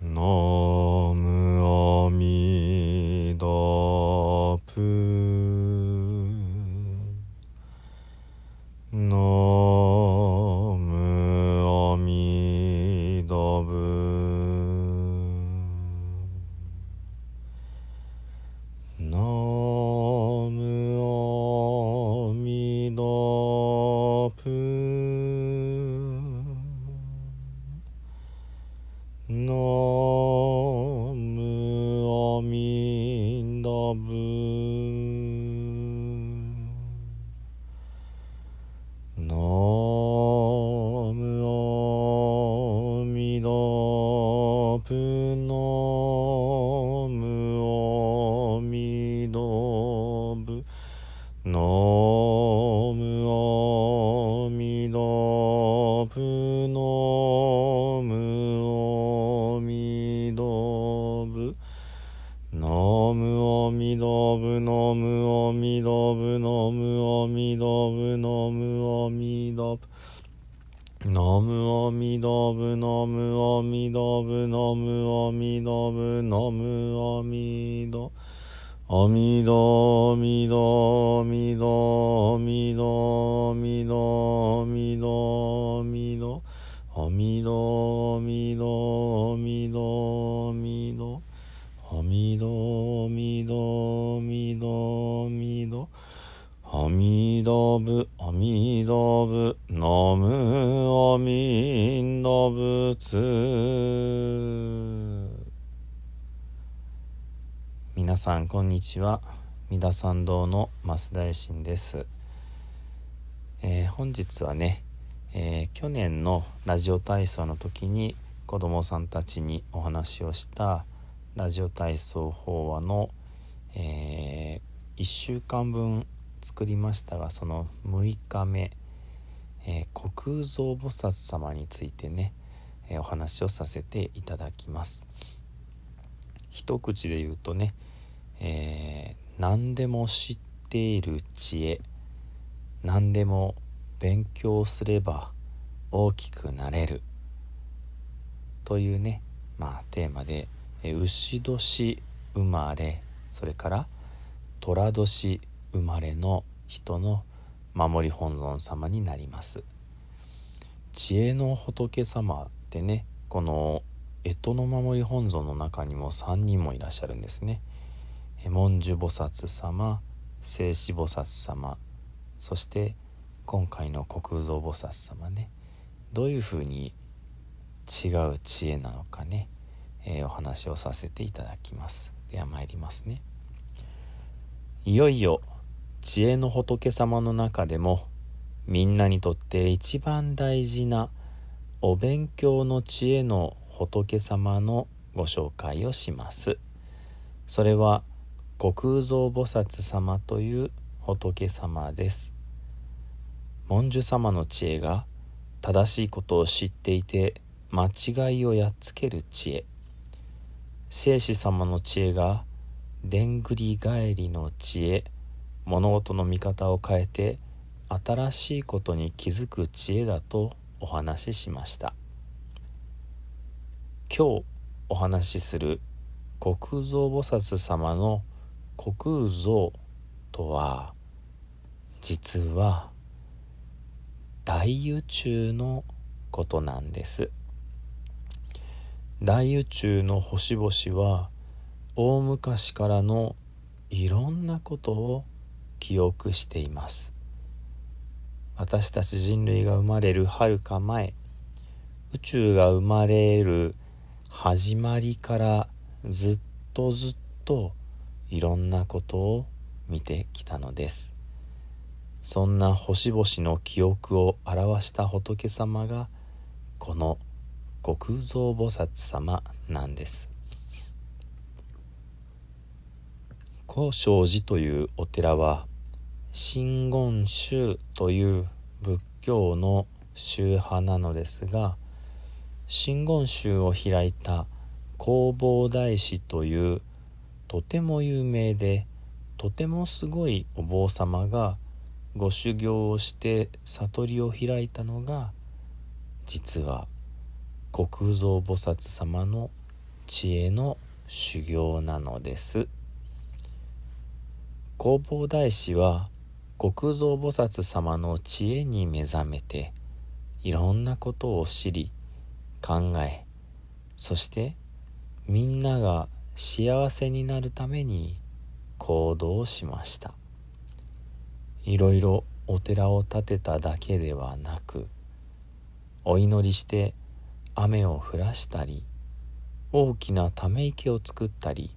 No. ノムどミドブノムどミドブノムオミドブノムどミドブノムどミドブノムどミドブノムどミみどノムみどドオミみどドみどみどミドみどミドオミみどドみどみどみどみどみどみど。あみどぶあみどぶのむおみんどぶつ。皆さんこんにちは。三田参道の増田大進です、えー、本日はね、えー、去年のラジオ体操の時に子供さんたちにお話をしたラジオ体操法話の、えー、1週間分作りましたがその6日目、え虚空蔵菩薩様についてね、えお話をさせていただきます。一口で言うとねえー、何でも知っている知恵何でも勉強すれば大きくなれるというねまあテーマで牛年生まれそれから寅年生まれの人の守り本尊様になります。知恵の仏様ってねこの干支の守り本尊の中にも3人もいらっしゃるんですね。文殊菩薩様聖子菩薩様そして今回の虚空蔵菩薩様ね。どういうふうに違う知恵なのかね、えー、お話をさせていただきます。では参りますね。いよいよ知恵の仏様の中でもみんなにとって一番大事なお勉強の知恵の仏様のご紹介をします。それは虚空蔵菩薩様という仏様です。文殊様の知恵が正しいことを知っていて間違いをやっつける知恵。聖子様の知恵がでんぐり返りの知恵物事の見方を変えて新しいことに気づく知恵だとお話ししました。今日お話しする虚空蔵菩薩様の虚空蔵とは実は大宇宙のことなんです。大宇宙の星々は大昔からのいろんなことを記憶しています。私たち人類が生まれるはるか前宇宙が生まれる始まりからずっとずっといろんなことを見てきたのです。そんな星々の記憶を表した仏様がこの虚空蔵菩薩様なんです高尚寺というお寺は真言宗という仏教の宗派なのですが真言宗を開いた弘法大師というとても有名でとてもすごいお坊様がご修行をして悟りを開いたのが実は虚空蔵菩薩様の知恵の修行なのです。弘法大師は極蔵菩薩様の知恵に目覚めていろんなことを知り考えそしてみんなが幸せになるために行動しました。いろいろお寺を建てただけではなくお祈りして雨を降らしたり大きなため池を作ったり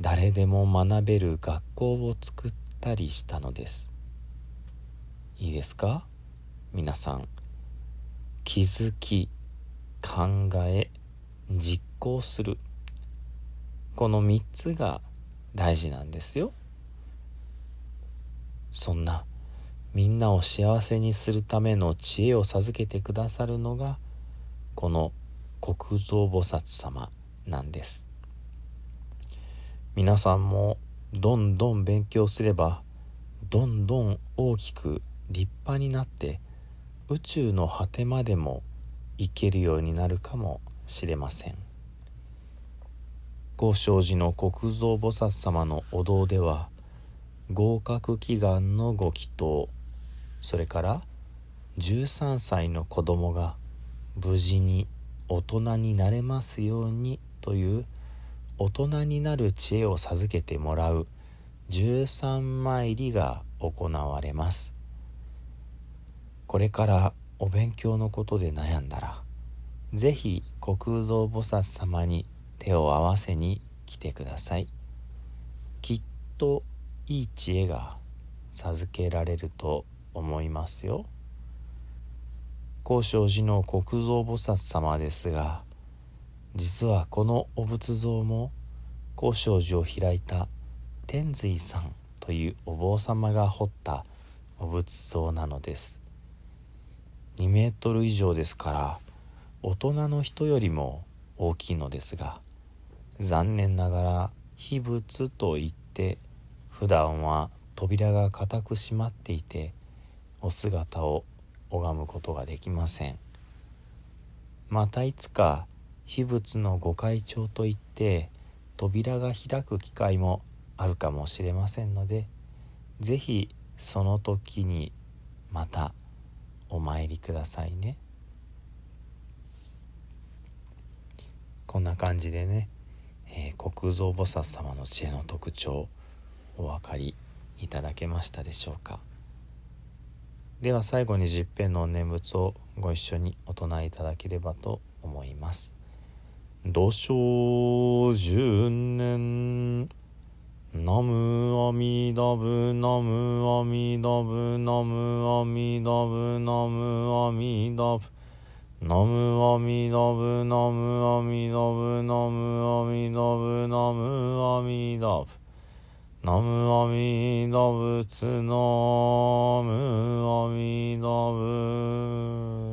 誰でも学べる学校を作ったりしたのです。いいですか？皆さん気づき考え実行する。この3つが大事なんですよ。そんなみんなを幸せにするための知恵を授けてくださるのがこの国蔵菩薩様なんです。皆さんもどんどん勉強すればどんどん大きく立派になって宇宙の果てまでも行けるようになるかもしれません。高尚寺の国蔵菩薩様のお堂では合格祈願のご祈祷それから13歳の子供が無事に大人になれますようにという大人になる知恵を授けてもらう13参りが行われます。これからお勉強のことで悩んだら是非国蔵菩薩様に手を合わせに来てください。きっといい知恵が授けられると思いますよ。高尚寺の国蔵菩薩様ですが実はこのお仏像も高尚寺を開いた天髄さんというお坊様が彫ったお仏像なのです。2メートル以上ですから大人の人よりも大きいのですが残念ながら秘仏といって普段は扉が固く閉まっていてお姿を拝むことができません。またいつか秘仏のご開帳といって扉が開く機会もあるかもしれませんので是非その時にまたお参りくださいね。こんな感じでねえー、国蔵菩薩様の知恵の特徴お分かりいただけましたでしょうか。では最後に十遍の念仏をご一緒にお唱えいただければと思います。土生十年。ナムアミダブナムアミダブナムアミダブナムアミダブナムアミダブナムアミダブナムアミダブナムアミダブナムアミダブツナムアミダブ